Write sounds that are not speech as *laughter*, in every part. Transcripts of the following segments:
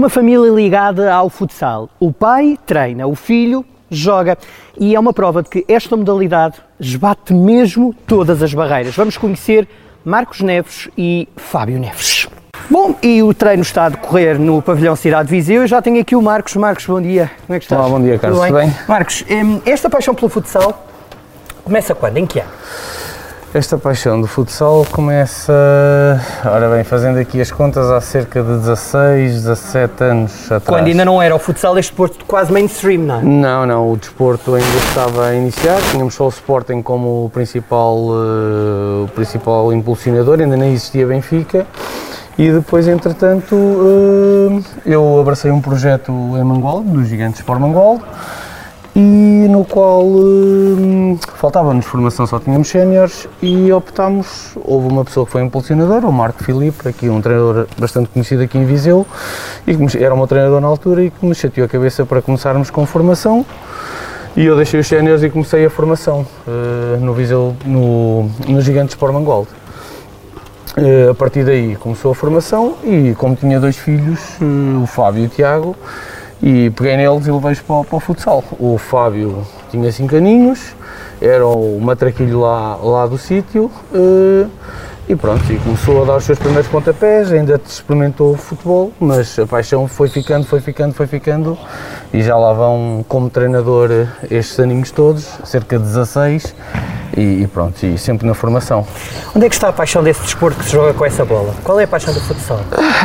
Uma família ligada ao futsal. O pai treina, o filho joga. E é uma prova de que esta modalidade esbate mesmo todas as barreiras. Vamos conhecer Marcos Neves e Fábio Neves. Bom, e o treino está a decorrer no pavilhão Cidade de Viseu. Eu já tenho aqui o Marcos. Marcos, bom dia. Como é que estás? Olá, bom dia, Carlos. Tudo Tudo bem? Marcos, esta paixão pelo futsal começa quando? Em que ano? Esta paixão do futsal começa, ora bem, fazendo aqui as contas, há cerca de 16, 17 anos atrás. Quando ainda não era o futsal este desporto quase mainstream, não é? Não, não, o desporto ainda estava a iniciar, tínhamos só o Sporting como o principal, eh, o principal impulsionador, ainda nem existia Benfica. E depois, entretanto, eh, eu abracei um projeto em Mangualde, dos Gigantes Sport Mangualde, e no qual eh, faltava-nos formação, só tínhamos séniores e optámos, houve uma pessoa que foi impulsionador, o Marco Filipe, aqui um treinador bastante conhecido aqui em Viseu, e que era o meu treinador na altura e que me chateou a cabeça para começarmos com formação. E eu deixei os séniores e comecei a formação eh, no Viseu, no, no Gigantes Sport Mangualde. Eh, a partir daí começou a formação e como tinha dois filhos, eh, o Fábio e o Tiago, e peguei neles e levei-os para, para o futsal. O Fábio tinha cinco aninhos, era o matraquilho lá, lá do sítio eh, e pronto, e começou a dar os seus primeiros pontapés, ainda experimentou futebol, mas a paixão foi ficando, foi ficando, foi ficando e já lá vão como treinador estes aninhos todos, cerca de 16 e, e pronto, e sempre na formação. Onde é que está a paixão desse desporto que se joga com essa bola? Qual é a paixão do futsal?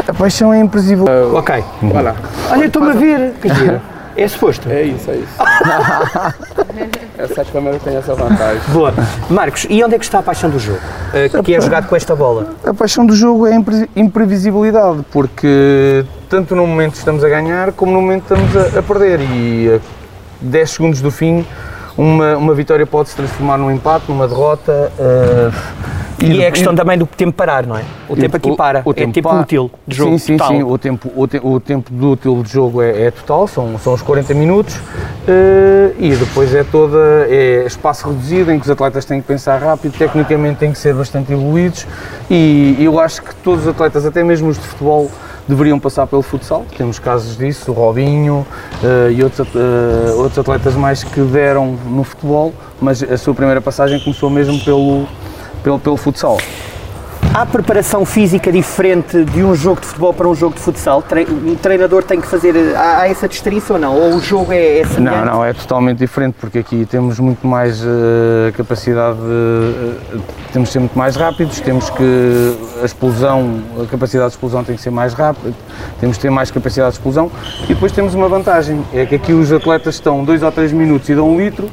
A paixão é imprevisível. Ok. Olha, Olha, estou-me a ver. Que giro. É suposto. é isso, é isso. *laughs* essa câmera tem essa vantagem. Boa. Marcos, e onde é que está a paixão do jogo? Eh, que é jogado com esta bola? A paixão do jogo é a impre- imprevisibilidade, porque tanto no momento estamos a ganhar, como no momento estamos a, a perder. E a 10 segundos do fim, uma, uma vitória pode se transformar num empate, numa derrota. eh, E é a questão também do tempo parar, não é? O tempo aqui para. o é tempo útil de jogo Sim, sim, total. sim. O tempo, o, te- o tempo do útil de jogo é, é total, são, são os 40 minutos. eh, e depois é toda. É espaço reduzido em que os atletas têm que pensar rápido, tecnicamente têm que ser bastante evoluídos. E eu acho que todos os atletas, até mesmo os de futebol, deveriam passar pelo futsal. Temos casos disso, o Robinho eh, e outros, eh, outros atletas mais que deram no futebol, mas a sua primeira passagem começou mesmo pelo, pelo, pelo futsal. Há preparação física diferente de um jogo de futebol para um jogo de futsal? Um treinador tem que fazer. Há, há essa distinção ou não? Ou o jogo é, é semelhante? Não, não, é totalmente diferente porque aqui temos muito mais eh, capacidade, de, eh, temos de ser muito mais rápidos, temos que a explosão, a capacidade de explosão tem que ser mais rápida, temos de ter mais capacidade de explosão e depois temos uma vantagem, é que aqui os atletas estão dois ou três minutos e dão um litro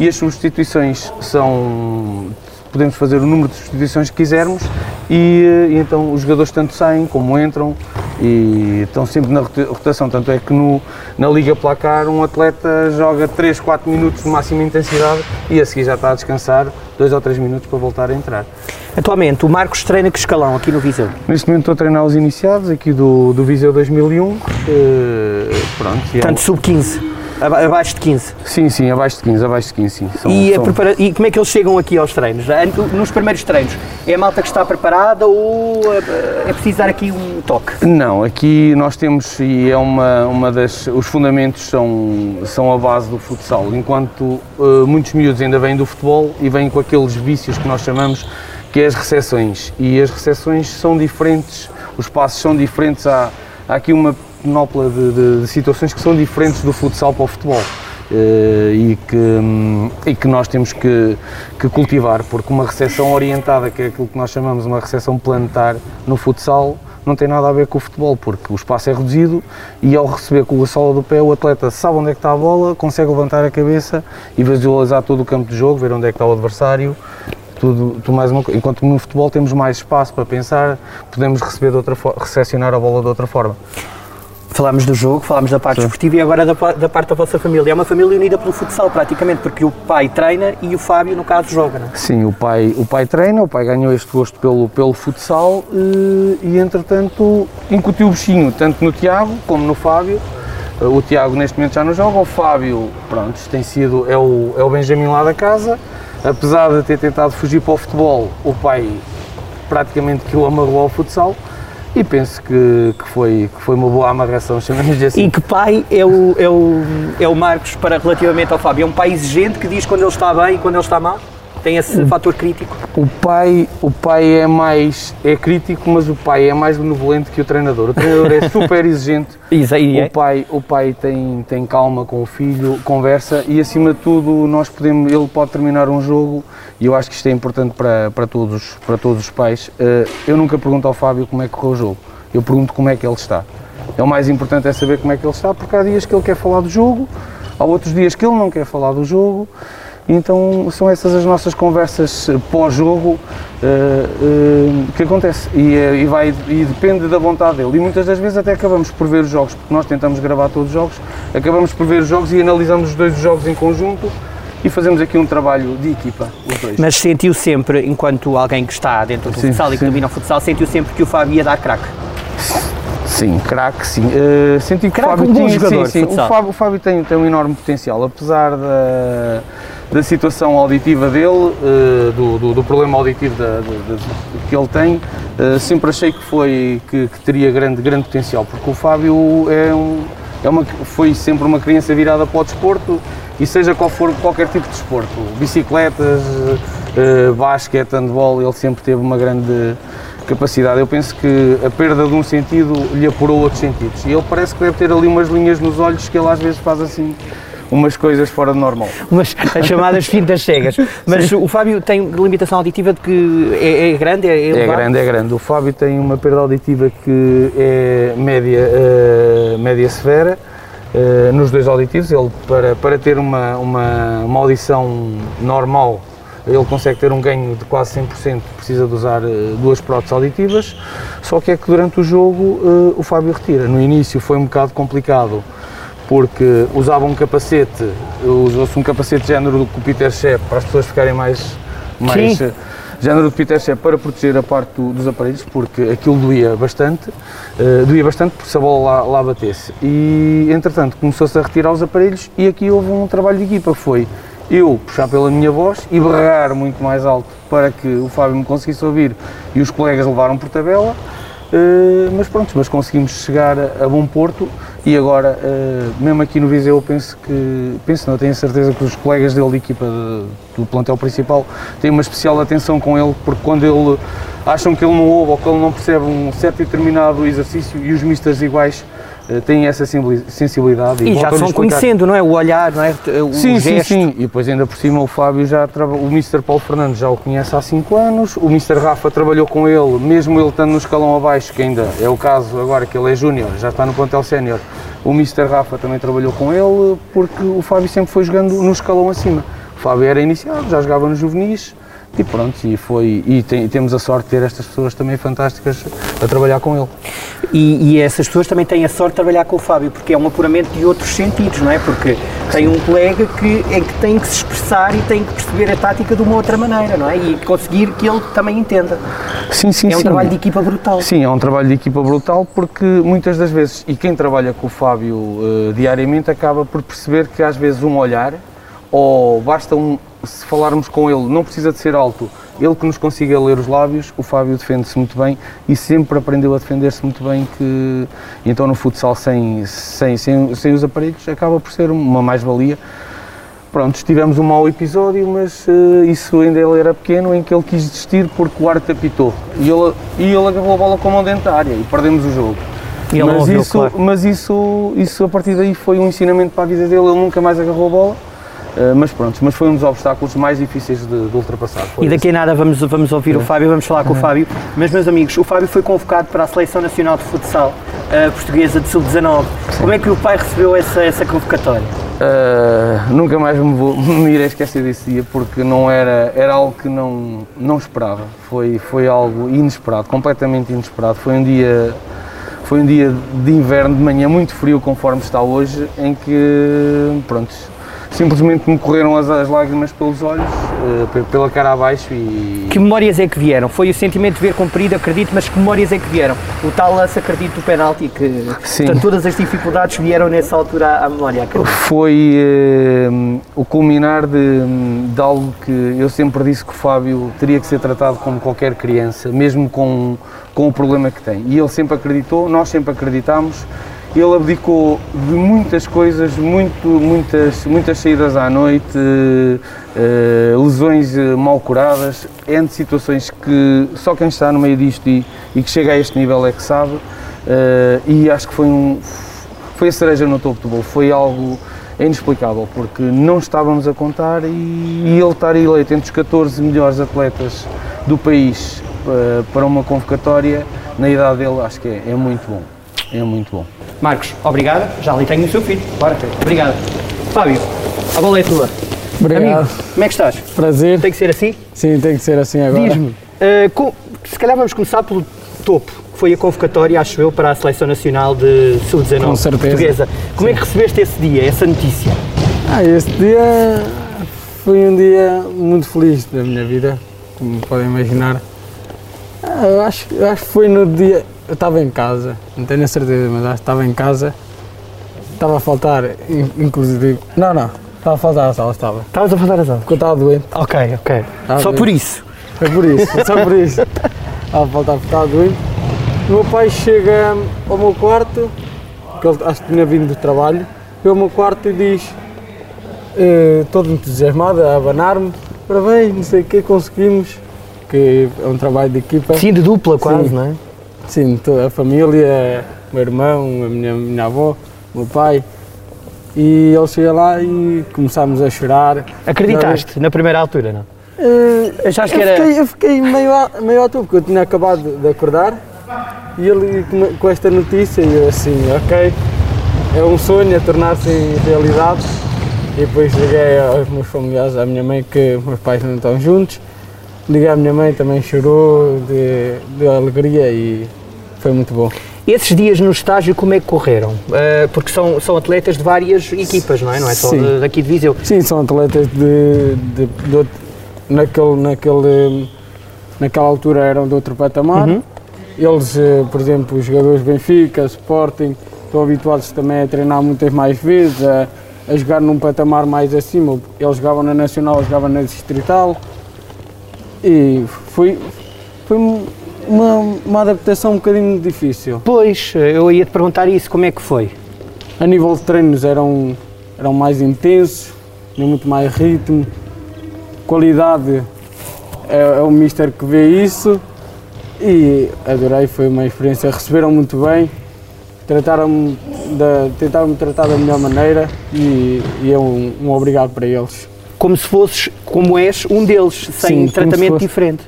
e as substituições são podemos fazer o número de substituições que quisermos e, e então os jogadores tanto saem como entram e estão sempre na rota- rotação, tanto é que no, na Liga Placar um atleta joga 3, 4 minutos de máxima intensidade e a seguir já está a descansar 2 ou 3 minutos para voltar a entrar. Atualmente, o Marcos treina que escalão aqui no Viseu? Neste momento estou a treinar os iniciados aqui do, do Viseu 2001, eh, pronto. e é- Portanto, sub-15. Aba- Abaixo de 15. sim, sim, abaixo de 15, abaixo de 15, sim. São- E, são- prepara- e como é que eles chegam aqui aos treinos? An- Nos primeiros treinos, é a malta que está preparada ou eh, é preciso dar aqui um toque? Não, aqui nós temos, e é uma, uma das. Os fundamentos são, são a base do futsal. Enquanto eh, muitos miúdos ainda vêm do futebol e vêm com aqueles vícios que nós chamamos, que é as recepções. E as recepções são diferentes, os passos são diferentes. Há, há aqui uma penopla de, de- de situações que são diferentes do futsal para o futebol. eh, e, que, hum, e que nós temos que, que cultivar, porque uma recepção orientada, que é aquilo que nós chamamos uma recepção planetar no futsal, não tem nada a ver com o futebol, porque o espaço é reduzido e ao receber com a sola do pé, o atleta sabe onde é que está a bola, consegue levantar a cabeça e visualizar todo o campo de jogo, ver onde é que está o adversário. Tudo, tudo mais uma, enquanto no futebol temos mais espaço para pensar, podemos receber de outra fo- recepcionar a bola de outra forma. Falámos do jogo, falámos da parte esportiva e agora da, da parte da vossa família. É uma família unida pelo futsal, praticamente, porque o pai treina e o Fábio, no caso, joga, não é? Sim, o pai, o pai treina, o pai ganhou este gosto pelo, pelo futsal eh, e, entretanto, incutiu o bichinho, tanto no Tiago como no Fábio. Eh, O Tiago, neste momento, já não joga, o Fábio, pronto, tem sido, é o, é o Benjamin lá da casa. Apesar de ter tentado fugir para o futebol, o pai praticamente que o amarrou ao futsal. E penso que, que, foi, que foi uma boa amarração, *laughs* chamamos-lhe assim. E que pai é o, é, o, é o Marcos para relativamente ao Fábio? É um pai exigente que diz quando ele está bem e quando ele está mal? Tem esse o, fator crítico? O pai, o pai é mais é crítico, mas o pai é mais benevolente que o treinador. O treinador é super exigente. *laughs* Isso aí o pai, o pai tem, tem calma com o filho, conversa e acima de tudo nós podemos, ele pode terminar um jogo e eu acho que isto é importante para, para, todos, para todos os pais. Eh, eu nunca pergunto ao Fábio como é que correu o jogo, eu pergunto como é que ele está. É o mais importante é saber como é que ele está, porque há dias que ele quer falar do jogo, há outros dias que ele não quer falar do jogo então são essas as nossas conversas pós-jogo uh, uh, que acontece e, e, vai, e depende da vontade dele. E muitas das vezes até acabamos por ver os jogos, porque nós tentamos gravar todos os jogos, acabamos por ver os jogos e analisamos os dois jogos em conjunto e fazemos aqui um trabalho de equipa, os dois. Mas sentiu sempre, enquanto alguém que está dentro do sim, futsal sim. e que domina o futsal, sentiu sempre que o Fábio ia dar craque? Sim, craque, sim. Uh, senti que o Fábio, um tinha, jogador, sim, sim. O, Fábio, o Fábio tem, tem um enorme potencial, apesar da da situação auditiva dele, uh, do, do, do, problema auditivo da, que ele tem, uh, sempre achei que, foi, que, que, teria grande, grande potencial, porque o Fábio é, um, é uma, foi sempre uma criança virada para o desporto e seja qual for qualquer tipo de desporto, bicicletas, uh, basquete, handball, ele sempre teve uma grande capacidade. Eu penso que a perda de um sentido lhe apurou outros sentidos e ele parece que deve ter ali umas linhas nos olhos que ele às vezes faz assim umas coisas fora do normal. Umas, as chamadas fintas cegas. Mas Sim. o Fábio tem limitação auditiva de que é, é grande? É, é, grande, é grande. O Fábio tem uma perda auditiva que é média, uh, média severa. Uh, nos dois auditivos, ele para, para ter uma, uma, uma audição normal ele consegue ter um ganho de quase 100%, precisa de usar uh, duas próteses auditivas, só que é que durante o jogo o Fábio retira. No início foi um bocado complicado porque usava um capacete, usou-se um capacete género do Peter Shep para as pessoas ficarem mais, mais Sim. género do Peter Shep para proteger a parte do, dos aparelhos, porque aquilo doía bastante, uh, doía bastante porque se a bola lá, lá batesse. E entretanto começou-se a retirar os aparelhos e aqui houve um trabalho de equipa, foi eu puxar pela minha voz e berrar muito mais alto para que o Fábio me conseguisse ouvir e os colegas levaram por tabela, mas pronto, mas conseguimos chegar a, bom porto e agora, uh, mesmo aqui no Viseu, eu penso que, penso não, tenho certeza que os colegas dele de equipa de, do plantel principal têm uma especial atenção com ele, porque quando ele acham que ele não ouve ou que ele não percebe um certo e determinado exercício e os misters iguais eh, têm essa sensibilidade. E, e já são conhecendo, não é? O olhar, não é? O sim, gesto. sim, sim. E depois ainda por cima o Fábio já o Mr. Paulo Fernandes já o conhece há 5 anos, o Mr. Rafa trabalhou com ele, mesmo ele estando no escalão abaixo, que ainda é o caso agora que ele é júnior, já está no plantel sénior. O Mr. Rafa também trabalhou com ele, porque o Fábio sempre foi jogando no escalão acima. O Fábio era iniciado, já jogava nos juvenis, e pronto, e foi e, tem, temos a sorte de ter estas pessoas também fantásticas a trabalhar com ele. E, e, essas pessoas também têm a sorte de trabalhar com o Fábio, porque é um apuramento de outros sentidos, não é? Porque tem um colega que, em que tem que se expressar e tem que perceber a tática de uma outra maneira, não é? E conseguir que ele também entenda. Sim, sim, É um sim. trabalho de equipa brutal. Sim, é um trabalho de equipa brutal porque muitas das vezes, e quem trabalha com o Fábio uh, diariamente acaba por perceber que às vezes um olhar ou basta um, se falarmos com ele, não precisa de ser alto, ele que nos consiga ler os lábios, o Fábio defende-se muito bem e sempre aprendeu a defender-se muito bem que então no futsal sem, sem, sem, sem os aparelhos acaba por ser uma mais-valia. Pronto, tivemos um mau episódio, mas uh, isso ainda ele era pequeno, em que ele quis desistir porque o árbitro apitou e ele, e ele agarrou a bola com a mão dentária e perdemos o jogo. mas, ouviu, isso, claro. mas isso, isso a partir daí foi um ensinamento para a vida dele, ele nunca mais agarrou a bola Uh, mas pronto, mas foi um dos obstáculos mais difíceis de, de ultrapassar. e daqui a nada vamos, vamos ouvir é. o Fábio, vamos falar com o Fábio. Mas, meus amigos, o Fábio foi convocado para a Seleção Nacional de Futsal uh, Portuguesa de Sub-19. Como é que o pai recebeu essa, essa convocatória? Uh, nunca mais me, vou, *laughs* me irei esquecer desse dia porque não era, era algo que não, não esperava. Foi, foi algo inesperado, completamente inesperado. Foi um dia foi um dia de inverno de manhã muito frio conforme está hoje, em que pronto, simplesmente me correram as, as lágrimas pelos olhos, uh, pela cara abaixo e... Que memórias é que vieram? Foi o sentimento de ver cumprido, acredito, mas que memórias é que vieram? O tal lance, acredito, do penalti, que Sim. Portanto, todas as dificuldades vieram nessa altura à, memória, acredito. Foi uh, o culminar de, de algo que eu sempre disse que o Fábio teria que ser tratado como qualquer criança, mesmo com, com o problema que tem. E ele sempre acreditou, nós sempre acreditámos, ele abdicou de muitas coisas, muito, muitas, muitas saídas à noite, uh, lesões eh, mal curadas, entre situações que só quem está no meio disto e, e que chega a este nível é que sabe. Uh, e acho que foi, um, foi a cereja no topo do bolo, foi algo inexplicável, porque não estávamos a contar e, e ele estar eleito entre os 14 melhores atletas do país para uma convocatória, na idade dele, acho que é, é muito bom. É muito bom. Marcos, obrigado. Já ali tenho o seu filho. Bora. Obrigado. Fábio, a bola é tua. Obrigado. Amigo, como é que estás? Prazer. Tem que ser assim? Sim, tem que ser assim agora. Diz-me, uh, se calhar vamos começar pelo topo, que foi a convocatória, acho eu, para a Seleção Nacional de Sub-19 portuguesa. Como Sim. é que recebeste esse dia, essa notícia? Ah, esse dia foi um dia muito feliz da minha vida, como podem imaginar. Ah, eu acho, eu acho que foi no dia, eu estava em casa, não tenho a certeza, mas acho que estava em casa. Estava a faltar, inclusive. Não, não, estava a faltar a sala, estava. Estavas a faltar a sala? Porque eu estava doente. Ok, ok. Estava só doente. por isso? É por isso, *laughs* só por isso. Estava a faltar porque estava doente. O meu pai chega ao meu quarto, que ele acho que tinha vindo do trabalho, vê ao meu quarto e diz, eh, todo entusiasmado, a abanar-me, parabéns, não sei o que, conseguimos, que é um trabalho de equipa. Sim, de dupla quase, Sim. não é? Sim, toda a família, o meu irmão, a minha, minha avó, o meu pai. E ele chega lá e começámos a chorar. Acreditaste na primeira altura, não? Uh, Achaste que era... Fiquei, eu fiquei meio, a, meio à toa, porque eu tinha acabado de acordar e ele com esta notícia e eu assim, ok, é um sonho a tornar-se realidade. E depois liguei aos meus familiares, à minha mãe, que meus pais não estão juntos. Liguei à minha mãe, também chorou de, de alegria e foi muito bom. Esses dias no estágio, como é que correram? Uh, porque são, são atletas de várias equipas, não é? Não é só de, daqui de Viseu? Sim, são atletas de, de, de, naquele, naquele, naquela altura eram de outro patamar. Uhum. Eles, uh, por exemplo, os jogadores Benfica, Sporting, estão habituados também a treinar muitas mais vezes, a, a jogar num patamar mais acima. Eles jogavam na Nacional, jogavam na Distrital. E foi, foi uma, uma adaptação um bocadinho difícil. Pois, eu ia te perguntar isso, como é que foi? A nível de treinos eram, eram mais intensos, tinham muito mais ritmo, qualidade é, é o mister que vê isso e adorei, foi uma experiência, receberam muito bem, trataram-me tentaram-me tratar da melhor maneira e, e é um, um obrigado para eles. Como se fosses, como és, um deles, sem Sim, tratamento diferente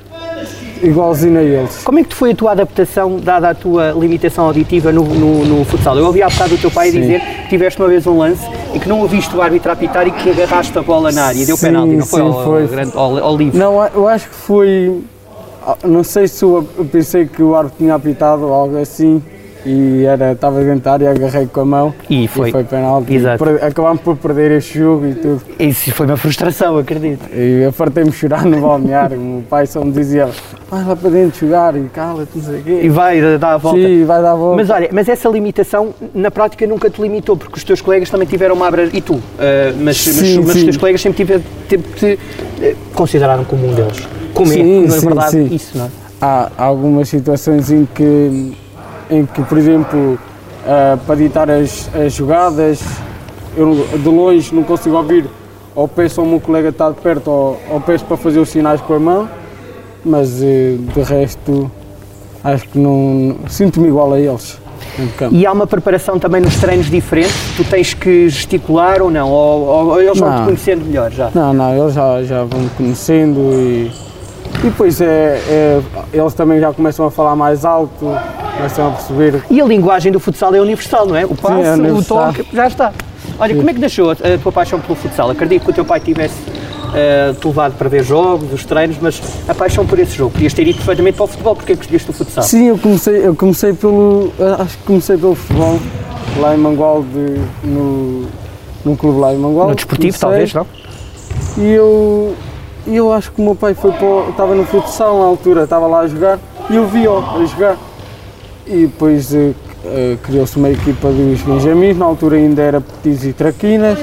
igualzinho a eles. Como é que foi a tua adaptação, dada a tua limitação auditiva no, no, no futsal? Eu ouvi há bocado o teu pai Sim. dizer que tiveste uma vez um lance e que não ouviste o árbitro apitar e que agarraste a bola na área e deu penalti, não foi? Sim, ao, foi. Grande, ao, ao livre. Não, eu acho que foi. Não sei se eu pensei que o árbitro tinha apitado ou algo assim e era, estava dentro da área, agarrei com a mão e foi, e foi penalti. Exato. acabámos por perder este jogo e tudo. Isso foi uma frustração, acredito. E eu fartei-me chorar no balneário. o meu pai só me dizia: vai lá para dentro jogar e cala-te, não sei o quê. E vai dar a volta. Sim, vai dar a volta. Mas olha, mas essa limitação na prática nunca te limitou, porque os teus colegas também tiveram uma abra. E tu? Uh, mas, sim, mas, mas os teus colegas sempre tiveram, te uh, consideraram como um deles. Como sim, é, não é verdade sim. isso, não é? Há algumas situações em que em que, por exemplo, uh, para ditar as, as jogadas, eu de longe não consigo ouvir, ou peço ao meu colega estar de perto, ou, ou peço para fazer os sinais com a mão, mas uh, de resto acho que não. sinto-me igual a eles. E há uma preparação também nos treinos diferentes? Tu tens que gesticular ou não? Ou, ou eles vão te conhecendo melhor já? Não, não, eles já, já vão me conhecendo e, e depois é, é, eles também já começam a falar mais alto, começam a perceber. E a linguagem do futsal é universal, não é? O passe, é o toque, já está. Olha, Sim. como é que nasceu a, tua paixão pelo futsal? Acredito que o teu pai tivesse uh, te levado para ver jogos, os treinos, mas a paixão por esse jogo, podias ter ido perfeitamente para o futebol, porque é que escolheste o futsal? Sim, eu comecei, eu comecei pelo, acho que comecei pelo futebol, lá em Mangualde, no, num clube lá em Mangual. No desportivo, comecei. talvez, não? E eu, e eu acho que o meu pai foi para. Estava no futsal na altura, estava lá a jogar e eu vi-o a jogar. E depois eh, eh, criou-se uma equipa dos Benjamins, na altura ainda era Petis e Traquinas.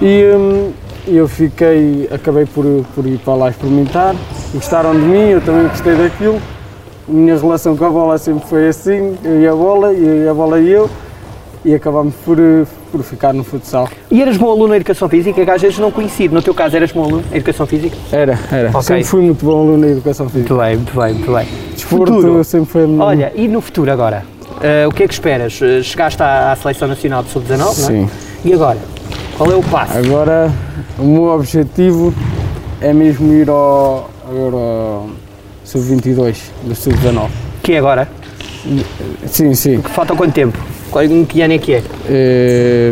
E hum, eu fiquei, acabei por, por ir para lá experimentar. Gostaram de mim, eu também gostei daquilo. A minha relação com a bola sempre foi assim, eu e a bola, e a bola e eu. E acabámos por, eh, por ficar no futsal. E eras bom aluno em Educação Física, que às vezes não conhecido. No teu caso, eras bom aluno em Educação Física? Era, era. Ok. Sempre fui muito bom aluno na educação física. Muito bem, muito bem, muito bem. Desporto Futuro. sempre foi minha. Olha, e no futuro agora? Eh, o que é que esperas? Eh, chegaste à, à Seleção Nacional de Sub-19, não é? Sim. E agora? Qual é o passo? Agora, o meu objetivo é mesmo ir ao Euro Sub-22, do Sub-19. Que é agora? Sim, sim. Falta quanto tempo? Qual- Em que ano é que é? É,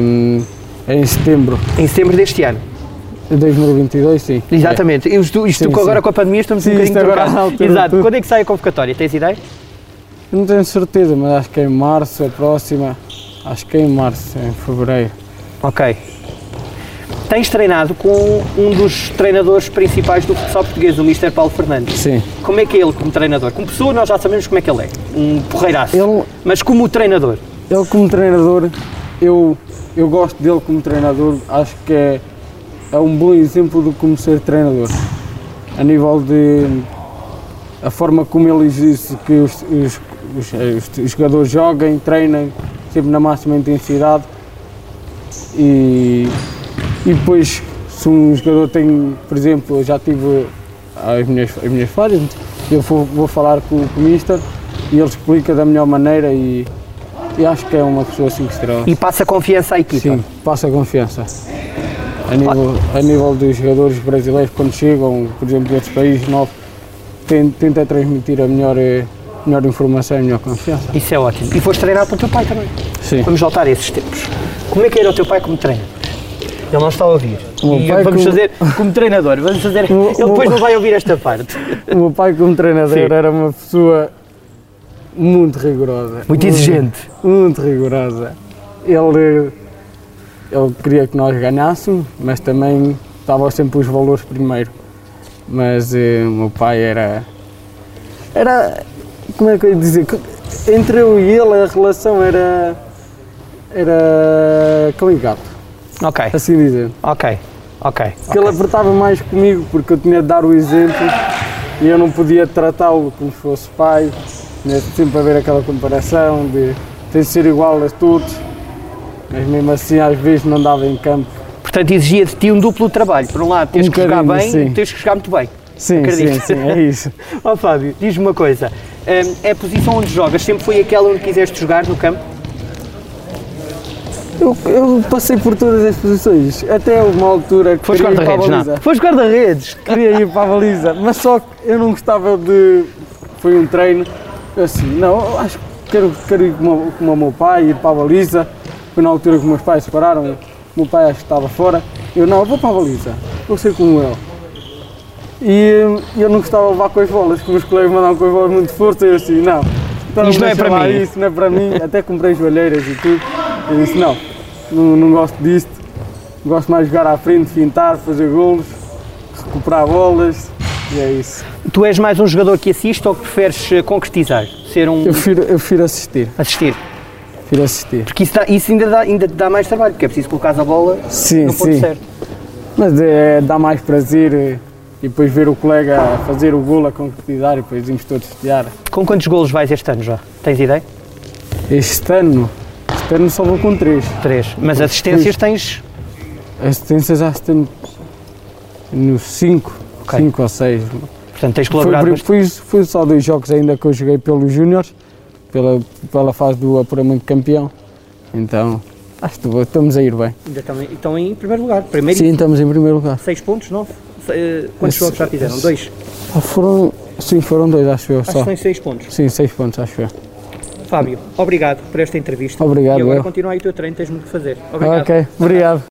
é em setembro Em setembro deste ano. de 2022, sim. Exatamente. Isto, isto Sim, agora sim. com a pandemia estamos um Sim, bocadinho isto agora altura Exato. Quando é que sai a convocatória? Tens ideia? Não tenho certeza, mas acho que é em março, a próxima. Acho que é em março, em fevereiro. Ok. Tens treinado com um dos treinadores principais do futsal português, o Mr. Paulo Fernandes. Sim. Como é que é ele como treinador? Como pessoa nós já sabemos como é que ele é. Um porreiraço. Ele, Mas como treinador? Ele como treinador, eu, eu gosto dele como treinador, acho que é, é um bom exemplo de como ser treinador. A nível de a forma como ele exige que os, os, os- os jogadores joguem, treinem, sempre na máxima intensidade. E, e depois, se um jogador tem, por exemplo, eu já tive as minhas, as minhas falhas, eu vou, vou falar com, o Mister e ele explica da melhor maneira e, e acho que é uma pessoa 5 estrelas. E passa confiança à equipa. Sim, passa confiança. A nível, a nível dos jogadores brasileiros, quando chegam, por exemplo, de outros países ten- tenta transmitir a melhor, eh, melhor informação e a melhor confiança. Isso é ótimo. E foste treinado pelo teu pai também. Sim. Vamos voltar a esses tempos. Como é que era o teu pai como treinador? Ele não está a ouvir. E vamos como- fazer como treinador. Vamos fazer. *laughs* O- Ele o- depois não vai ouvir esta parte. O meu pai, como treinador, Sim. era uma pessoa muito rigorosa. Muito exigente. Muito rigorosa. Ele, ele queria que nós ganhássemos, mas também estava sempre os valores primeiro. Mas eh, o meu pai era. Era. Como é que eu ia dizer? Entre eu e ele a relação era. Era. cão e gato, Ok, assim dizer. ok, ok. Porque ele apertava mais comigo porque eu tinha de dar o exemplo e eu não podia tratá-lo como se fosse pai. Tinha sempre a ver aquela comparação de tem de ser igual a todos, mas mesmo assim às vezes não dava em campo. Portanto, exigia de ti um duplo trabalho. Por um lado, tens Um que jogar bem sim. tens que jogar muito bem. Sim, Acredito. sim, sim, é isso. *laughs* Ó Fábio, diz-me uma coisa. hum, é a posição onde jogas sempre foi aquela onde quiseste jogar no campo? Eu, eu passei por todas as posições, até uma altura que Foste guarda-redes, baliza. não? Foste guarda-redes. Queria ir para a baliza, mas só que eu não gostava de. Foi um treino, assim, não, acho que quero, quero ir como, como o meu pai, ir para a baliza. Foi na altura que meus pais se separaram, o meu pai acho que estava fora. Eu, não, eu vou para a baliza, vou ser como ele. E eu não gostava de levar com as bolas, que meus colegas mandavam com as bolas muito forte, eu assim, não. Então Isto não é para lá mim. Isso não é para mim, até comprei joelheiras e tudo. Eu disse, não, não, não gosto disto. Gosto mais de jogar à frente, fintar, fazer golos, recuperar bolas e é isso. Tu és mais um jogador que assiste ou que preferes eh, concretizar? Ser um. Eu prefiro, eu prefiro assistir, assistir? prefiro assistir. Porque isso, dá- isso ainda, dá, ainda te dá mais trabalho, porque é preciso colocar a bola Sim, no ponto sim. certo. Mas é, dá mais prazer eh, e depois ver o colega fazer o golo, a concretizar e depois irmos todos festejar. Com quantos golos vais este ano já? Tens ideia? Este ano, este ano só vou com três. Três. Mas assistências tens. Assistências já tenho no cinco, Ok. cinco ou seis. Portanto, tens colaborado. foi, foi, foi só dois jogos ainda que eu joguei pelos Júniores, pela, pela fase do apuramento de campeão. Então, acho que estamos a ir bem. Ainda estão, em- estão em primeiro lugar. Primeiro Sim, estamos em primeiro lugar. seis pontos, nove. Eh, Quantos Esse- jogos já fizeram? Dois. Ah, Foram, sim, foram dois, acho eu Acho que só. são em seis pontos. Sim, seis pontos, acho eu. Fábio, obrigado por esta entrevista. Obrigado, E agora eu. continua aí o teu treino, tens muito que fazer. Obrigado. Ok, obrigado.